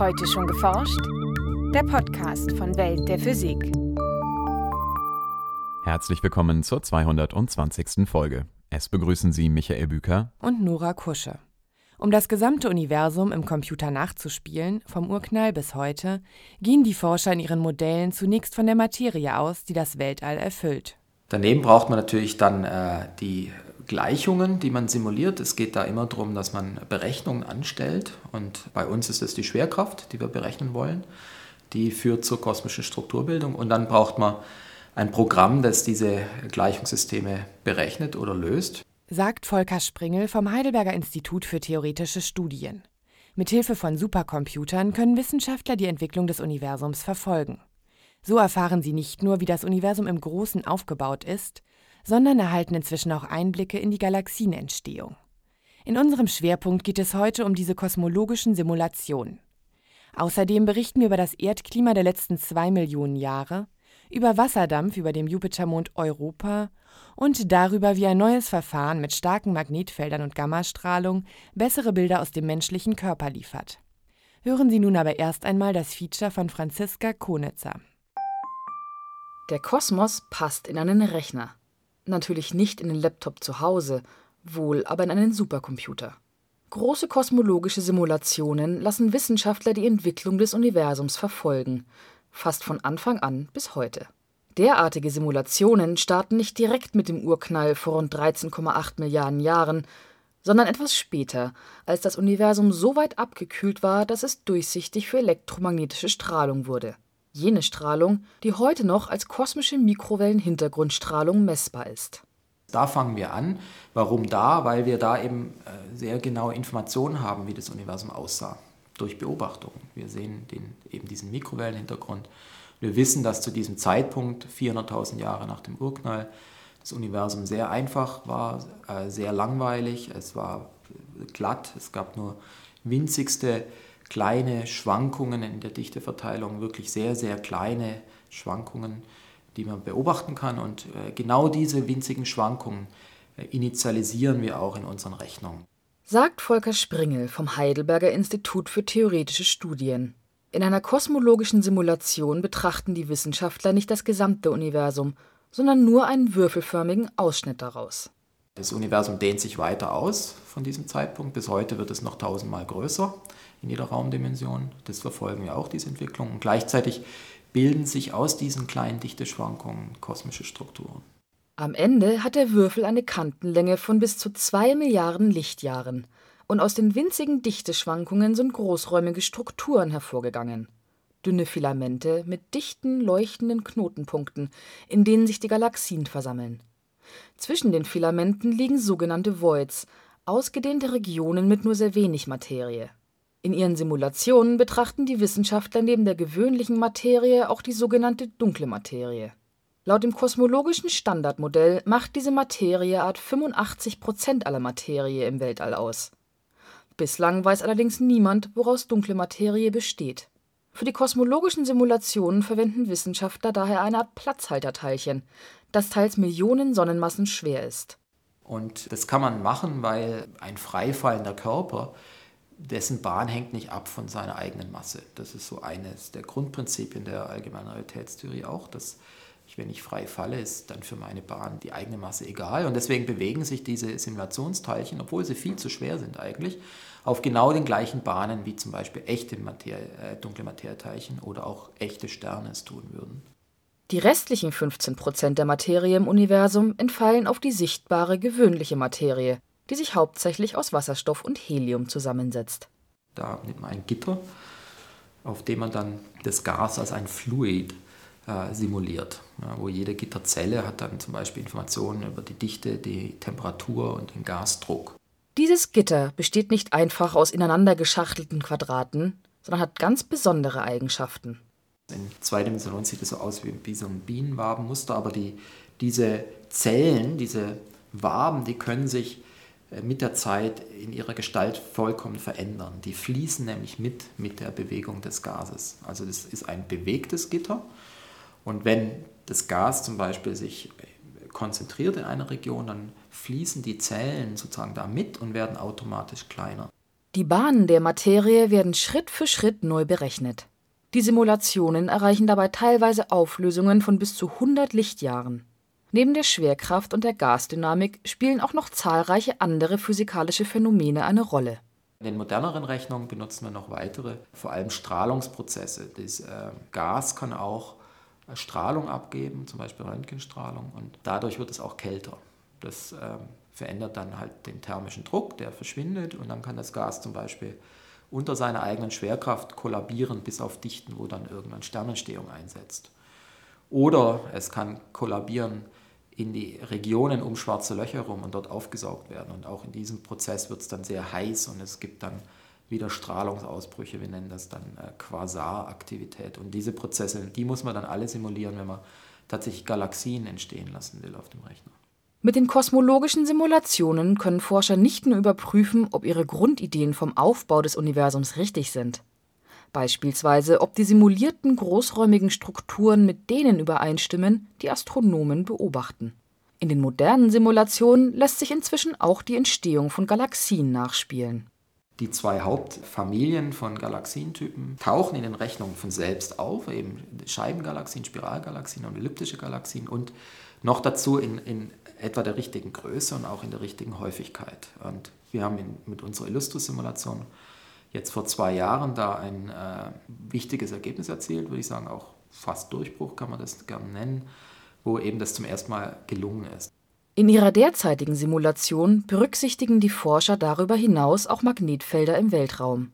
Heute schon geforscht? Der Podcast von Welt der Physik. Herzlich willkommen zur 220. Folge. Es begrüßen Sie Michael Büker und Nora Kusche. Um das gesamte Universum im Computer nachzuspielen, vom Urknall bis heute, gehen die Forscher in ihren Modellen zunächst von der Materie aus, die das Weltall erfüllt. Daneben braucht man natürlich dann äh, die Gleichungen, die man simuliert. Es geht da immer darum, dass man Berechnungen anstellt. Und bei uns ist es die Schwerkraft, die wir berechnen wollen. Die führt zur kosmischen Strukturbildung. Und dann braucht man ein Programm, das diese Gleichungssysteme berechnet oder löst. Sagt Volker Springel vom Heidelberger Institut für theoretische Studien. Mithilfe von Supercomputern können Wissenschaftler die Entwicklung des Universums verfolgen. So erfahren sie nicht nur, wie das Universum im Großen aufgebaut ist, sondern erhalten inzwischen auch Einblicke in die Galaxienentstehung. In unserem Schwerpunkt geht es heute um diese kosmologischen Simulationen. Außerdem berichten wir über das Erdklima der letzten zwei Millionen Jahre, über Wasserdampf über dem Jupitermond Europa und darüber, wie ein neues Verfahren mit starken Magnetfeldern und Gammastrahlung bessere Bilder aus dem menschlichen Körper liefert. Hören Sie nun aber erst einmal das Feature von Franziska Konitzer. Der Kosmos passt in einen Rechner. Natürlich nicht in den Laptop zu Hause, wohl aber in einen Supercomputer. Große kosmologische Simulationen lassen Wissenschaftler die Entwicklung des Universums verfolgen, fast von Anfang an bis heute. Derartige Simulationen starten nicht direkt mit dem Urknall vor rund 13,8 Milliarden Jahren, sondern etwas später, als das Universum so weit abgekühlt war, dass es durchsichtig für elektromagnetische Strahlung wurde jene Strahlung, die heute noch als kosmische Mikrowellenhintergrundstrahlung messbar ist. Da fangen wir an. Warum da? Weil wir da eben äh, sehr genaue Informationen haben, wie das Universum aussah, durch Beobachtungen. Wir sehen den, eben diesen Mikrowellenhintergrund. Wir wissen, dass zu diesem Zeitpunkt, 400.000 Jahre nach dem Urknall, das Universum sehr einfach war, äh, sehr langweilig, es war glatt, es gab nur winzigste kleine Schwankungen in der Dichteverteilung, wirklich sehr, sehr kleine Schwankungen, die man beobachten kann. Und äh, genau diese winzigen Schwankungen äh, initialisieren wir auch in unseren Rechnungen. Sagt Volker Springel vom Heidelberger Institut für theoretische Studien. In einer kosmologischen Simulation betrachten die Wissenschaftler nicht das gesamte Universum, sondern nur einen würfelförmigen Ausschnitt daraus. Das Universum dehnt sich weiter aus von diesem Zeitpunkt. Bis heute wird es noch tausendmal größer in jeder Raumdimension. Das verfolgen wir auch, diese Entwicklung. Und gleichzeitig bilden sich aus diesen kleinen Dichteschwankungen kosmische Strukturen. Am Ende hat der Würfel eine Kantenlänge von bis zu zwei Milliarden Lichtjahren. Und aus den winzigen Dichteschwankungen sind großräumige Strukturen hervorgegangen. Dünne Filamente mit dichten, leuchtenden Knotenpunkten, in denen sich die Galaxien versammeln. Zwischen den Filamenten liegen sogenannte Voids, ausgedehnte Regionen mit nur sehr wenig Materie. In ihren Simulationen betrachten die Wissenschaftler neben der gewöhnlichen Materie auch die sogenannte dunkle Materie. Laut dem kosmologischen Standardmodell macht diese Materieart 85 Prozent aller Materie im Weltall aus. Bislang weiß allerdings niemand, woraus dunkle Materie besteht. Für die kosmologischen Simulationen verwenden Wissenschaftler daher eine Art Platzhalterteilchen, das teils Millionen Sonnenmassen schwer ist. Und das kann man machen, weil ein freifallender Körper dessen Bahn hängt nicht ab von seiner eigenen Masse. Das ist so eines der Grundprinzipien der allgemeinen Realitätstheorie auch, dass ich, wenn ich frei falle, ist dann für meine Bahn die eigene Masse egal. Und deswegen bewegen sich diese Simulationsteilchen, obwohl sie viel zu schwer sind eigentlich, auf genau den gleichen Bahnen wie zum Beispiel echte Materie, äh, dunkle Materieteilchen oder auch echte Sterne es tun würden. Die restlichen 15 Prozent der Materie im Universum entfallen auf die sichtbare gewöhnliche Materie, die sich hauptsächlich aus Wasserstoff und Helium zusammensetzt. Da nimmt man ein Gitter, auf dem man dann das Gas als ein Fluid äh, simuliert, ja, wo jede Gitterzelle hat dann zum Beispiel Informationen über die Dichte, die Temperatur und den Gasdruck. Dieses Gitter besteht nicht einfach aus ineinander geschachtelten Quadraten, sondern hat ganz besondere Eigenschaften. In zwei Dimensionen sieht es so aus wie, so ein Bienenwabenmuster, aber die, diese Zellen, diese Waben, die können sich äh, mit der Zeit in ihrer Gestalt vollkommen verändern. Die fließen nämlich mit mit der Bewegung des Gases. Also das ist ein bewegtes Gitter. Und wenn das Gas zum Beispiel sich konzentriert in einer Region, dann fließen die Zellen sozusagen da mit und werden automatisch kleiner. Die Bahnen der Materie werden Schritt für Schritt neu berechnet. Die Simulationen erreichen dabei teilweise Auflösungen von bis zu 100 Lichtjahren. Neben der Schwerkraft und der Gasdynamik spielen auch noch zahlreiche andere physikalische Phänomene eine Rolle. In den moderneren Rechnungen benutzen wir noch weitere, vor allem Strahlungsprozesse. Das äh, Gas kann auch äh, Strahlung abgeben, zum Beispiel Röntgenstrahlung, und dadurch wird es auch kälter. Das äh, verändert dann halt den thermischen Druck, der verschwindet, und dann kann das Gas zum Beispiel unter seiner eigenen Schwerkraft kollabieren bis auf Dichten, wo dann irgendwann Sternentstehung einsetzt. Oder es kann kollabieren in die Regionen um schwarze Löcher herum und dort aufgesaugt werden. Und auch in diesem Prozess wird es dann sehr heiß und es gibt dann wieder Strahlungsausbrüche, wir nennen das dann äh, Quasaraktivität. Und diese Prozesse, die muss man dann alle simulieren, wenn man tatsächlich Galaxien entstehen lassen will auf dem Rechner. Mit den kosmologischen Simulationen können Forscher nicht nur überprüfen, ob ihre Grundideen vom Aufbau des Universums richtig sind. Beispielsweise, ob die simulierten großräumigen Strukturen mit denen übereinstimmen, die Astronomen beobachten. In den modernen Simulationen lässt sich inzwischen auch die Entstehung von Galaxien nachspielen. Die zwei Hauptfamilien von Galaxientypen tauchen in den Rechnungen von selbst auf, eben Scheibengalaxien, Spiralgalaxien und elliptische Galaxien und noch dazu in, in etwa der richtigen Größe und auch in der richtigen Häufigkeit. Und wir haben in, mit unserer Illustris-Simulation jetzt vor zwei Jahren da ein äh, wichtiges Ergebnis erzielt, würde ich sagen, auch fast Durchbruch kann man das gerne nennen, wo eben das zum ersten Mal gelungen ist. In ihrer derzeitigen Simulation berücksichtigen die Forscher darüber hinaus auch Magnetfelder im Weltraum.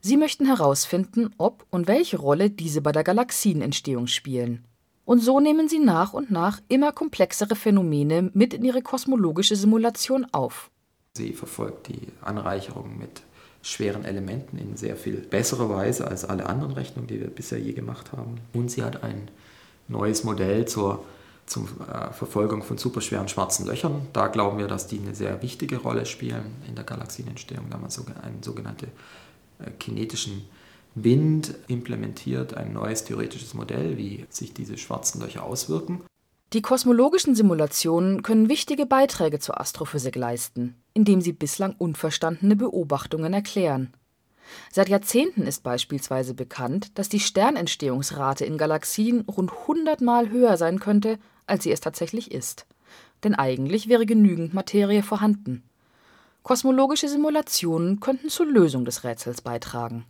Sie möchten herausfinden, ob und welche Rolle diese bei der Galaxienentstehung spielen. Und so nehmen sie nach und nach immer komplexere Phänomene mit in ihre kosmologische Simulation auf. Sie verfolgt die Anreicherung mit schweren Elementen in sehr viel besserer Weise als alle anderen Rechnungen, die wir bisher je gemacht haben. Und sie hat ein neues Modell zur, zur äh, Verfolgung von superschweren schwarzen Löchern. Da glauben wir, dass die eine sehr wichtige Rolle spielen in der Galaxienentstehung. Da haben wir einen sogenannten äh, kinetischen Wind implementiert ein neues theoretisches Modell, wie sich diese schwarzen Löcher auswirken. Die kosmologischen Simulationen können wichtige Beiträge zur Astrophysik leisten, indem sie bislang unverstandene Beobachtungen erklären. Seit Jahrzehnten ist beispielsweise bekannt, dass die Sternentstehungsrate in Galaxien rund 100 Mal höher sein könnte, als sie es tatsächlich ist. Denn eigentlich wäre genügend Materie vorhanden. Kosmologische Simulationen könnten zur Lösung des Rätsels beitragen.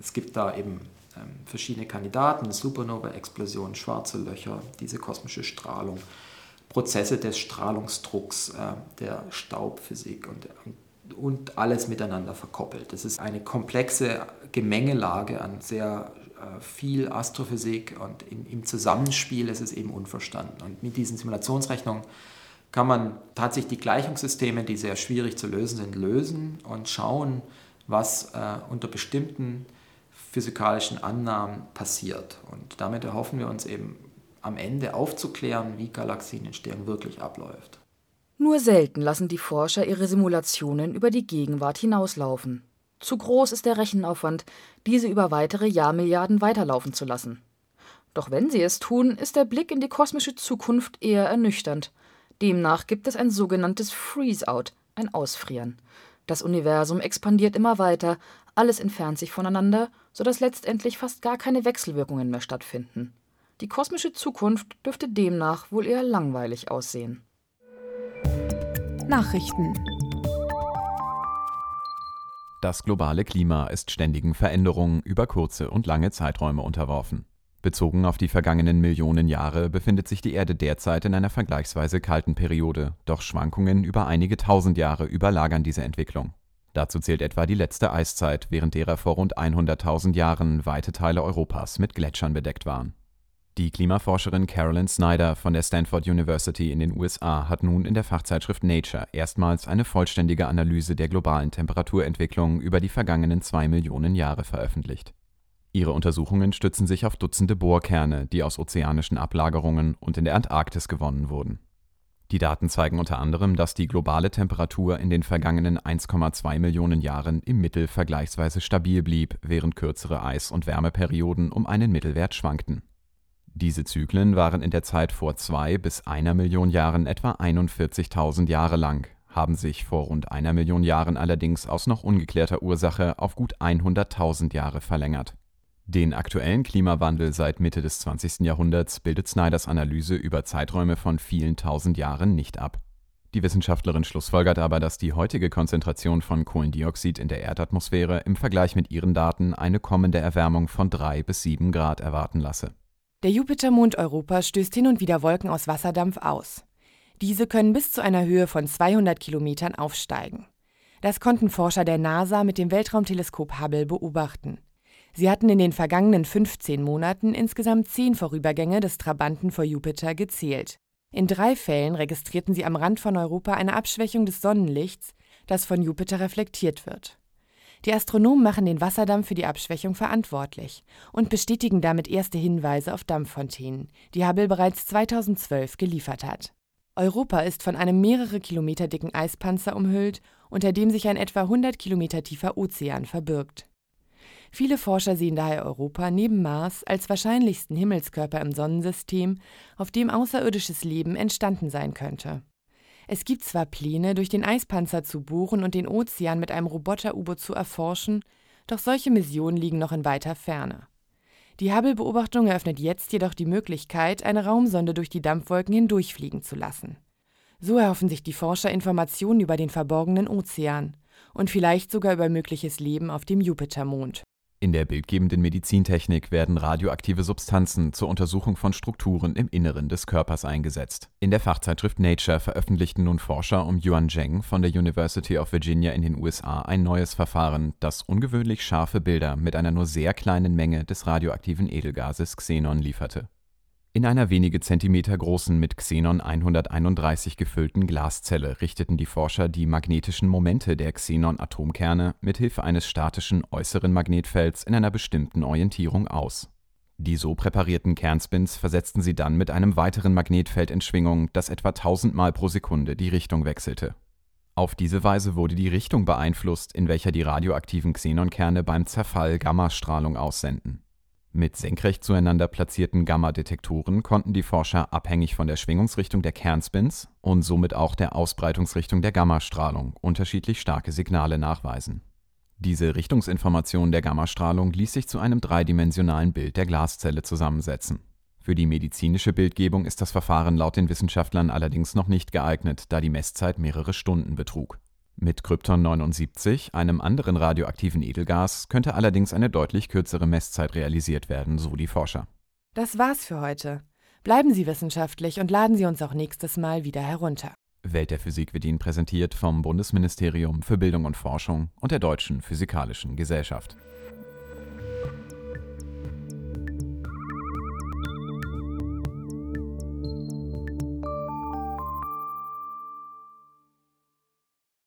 Es gibt da eben ähm, verschiedene Kandidaten, Supernova-Explosionen, schwarze Löcher, diese kosmische Strahlung, Prozesse des Strahlungsdrucks, äh, der Staubphysik und, und alles miteinander verkoppelt. Das ist eine komplexe Gemengelage an sehr äh, viel Astrophysik und im Zusammenspiel ist es eben unverstanden. Und mit diesen Simulationsrechnungen kann man tatsächlich die Gleichungssysteme, die sehr schwierig zu lösen sind, lösen und schauen, was äh, unter bestimmten physikalischen Annahmen passiert. Und damit erhoffen wir uns eben am Ende aufzuklären, wie Galaxienentstehung wirklich abläuft. Nur selten lassen die Forscher ihre Simulationen über die Gegenwart hinauslaufen. Zu groß ist der Rechenaufwand, diese über weitere Jahrmilliarden weiterlaufen zu lassen. Doch wenn sie es tun, ist der Blick in die kosmische Zukunft eher ernüchternd. Demnach gibt es ein sogenanntes Freeze-out, ein Ausfrieren. Das Universum expandiert immer weiter, alles entfernt sich voneinander, sodass letztendlich fast gar keine Wechselwirkungen mehr stattfinden. Die kosmische Zukunft dürfte demnach wohl eher langweilig aussehen. Nachrichten Das globale Klima ist ständigen Veränderungen über kurze und lange Zeiträume unterworfen. Bezogen auf die vergangenen Millionen Jahre befindet sich die Erde derzeit in einer vergleichsweise kalten Periode, doch Schwankungen über einige tausend Jahre überlagern diese Entwicklung. Dazu zählt etwa die letzte Eiszeit, während derer vor rund 100.000 Jahren weite Teile Europas mit Gletschern bedeckt waren. Die Klimaforscherin Carolyn Snyder von der Stanford University in den USA hat nun in der Fachzeitschrift Nature erstmals eine vollständige Analyse der globalen Temperaturentwicklung über die vergangenen zwei Millionen Jahre veröffentlicht. Ihre Untersuchungen stützen sich auf Dutzende Bohrkerne, die aus ozeanischen Ablagerungen und in der Antarktis gewonnen wurden. Die Daten zeigen unter anderem, dass die globale Temperatur in den vergangenen 1,2 Millionen Jahren im Mittel vergleichsweise stabil blieb, während kürzere Eis- und Wärmeperioden um einen Mittelwert schwankten. Diese Zyklen waren in der Zeit vor zwei bis einer Million Jahren etwa 41.000 Jahre lang, haben sich vor rund einer Million Jahren allerdings aus noch ungeklärter Ursache auf gut 100.000 Jahre verlängert. Den aktuellen Klimawandel seit Mitte des 20. Jahrhunderts bildet Snyders Analyse über Zeiträume von vielen tausend Jahren nicht ab. Die Wissenschaftlerin schlussfolgert aber, dass die heutige Konzentration von Kohlendioxid in der Erdatmosphäre im Vergleich mit ihren Daten eine kommende Erwärmung von 3 bis 7 Grad erwarten lasse. Der Jupitermond Europa stößt hin und wieder Wolken aus Wasserdampf aus. Diese können bis zu einer Höhe von 200 Kilometern aufsteigen. Das konnten Forscher der NASA mit dem Weltraumteleskop Hubble beobachten. Sie hatten in den vergangenen 15 Monaten insgesamt zehn Vorübergänge des Trabanten vor Jupiter gezählt. In drei Fällen registrierten sie am Rand von Europa eine Abschwächung des Sonnenlichts, das von Jupiter reflektiert wird. Die Astronomen machen den Wasserdampf für die Abschwächung verantwortlich und bestätigen damit erste Hinweise auf Dampffontänen, die Hubble bereits 2012 geliefert hat. Europa ist von einem mehrere Kilometer dicken Eispanzer umhüllt, unter dem sich ein etwa 100 Kilometer tiefer Ozean verbirgt. Viele Forscher sehen daher Europa neben Mars als wahrscheinlichsten Himmelskörper im Sonnensystem, auf dem außerirdisches Leben entstanden sein könnte. Es gibt zwar Pläne, durch den Eispanzer zu bohren und den Ozean mit einem Roboter-U-Boot zu erforschen, doch solche Missionen liegen noch in weiter Ferne. Die Hubble-Beobachtung eröffnet jetzt jedoch die Möglichkeit, eine Raumsonde durch die Dampfwolken hindurchfliegen zu lassen. So erhoffen sich die Forscher Informationen über den verborgenen Ozean und vielleicht sogar über mögliches Leben auf dem Jupitermond. In der bildgebenden Medizintechnik werden radioaktive Substanzen zur Untersuchung von Strukturen im Inneren des Körpers eingesetzt. In der Fachzeitschrift Nature veröffentlichten nun Forscher um Yuan Zheng von der University of Virginia in den USA ein neues Verfahren, das ungewöhnlich scharfe Bilder mit einer nur sehr kleinen Menge des radioaktiven Edelgases Xenon lieferte in einer wenige Zentimeter großen, mit Xenon 131 gefüllten Glaszelle richteten die Forscher die magnetischen Momente der Xenon-Atomkerne mit Hilfe eines statischen äußeren Magnetfelds in einer bestimmten Orientierung aus. Die so präparierten Kernspins versetzten sie dann mit einem weiteren Magnetfeld in Schwingung, das etwa 1000 Mal pro Sekunde die Richtung wechselte. Auf diese Weise wurde die Richtung beeinflusst, in welcher die radioaktiven Xenonkerne beim Zerfall Gammastrahlung aussenden mit senkrecht zueinander platzierten Gamma-Detektoren konnten die Forscher abhängig von der Schwingungsrichtung der Kernspins und somit auch der Ausbreitungsrichtung der Gammastrahlung unterschiedlich starke Signale nachweisen. Diese Richtungsinformation der Gammastrahlung ließ sich zu einem dreidimensionalen Bild der Glaszelle zusammensetzen. Für die medizinische Bildgebung ist das Verfahren laut den Wissenschaftlern allerdings noch nicht geeignet, da die Messzeit mehrere Stunden betrug mit Krypton 79, einem anderen radioaktiven Edelgas, könnte allerdings eine deutlich kürzere Messzeit realisiert werden, so die Forscher. Das war's für heute. Bleiben Sie wissenschaftlich und laden Sie uns auch nächstes Mal wieder herunter. Welt der Physik wird Ihnen präsentiert vom Bundesministerium für Bildung und Forschung und der Deutschen Physikalischen Gesellschaft.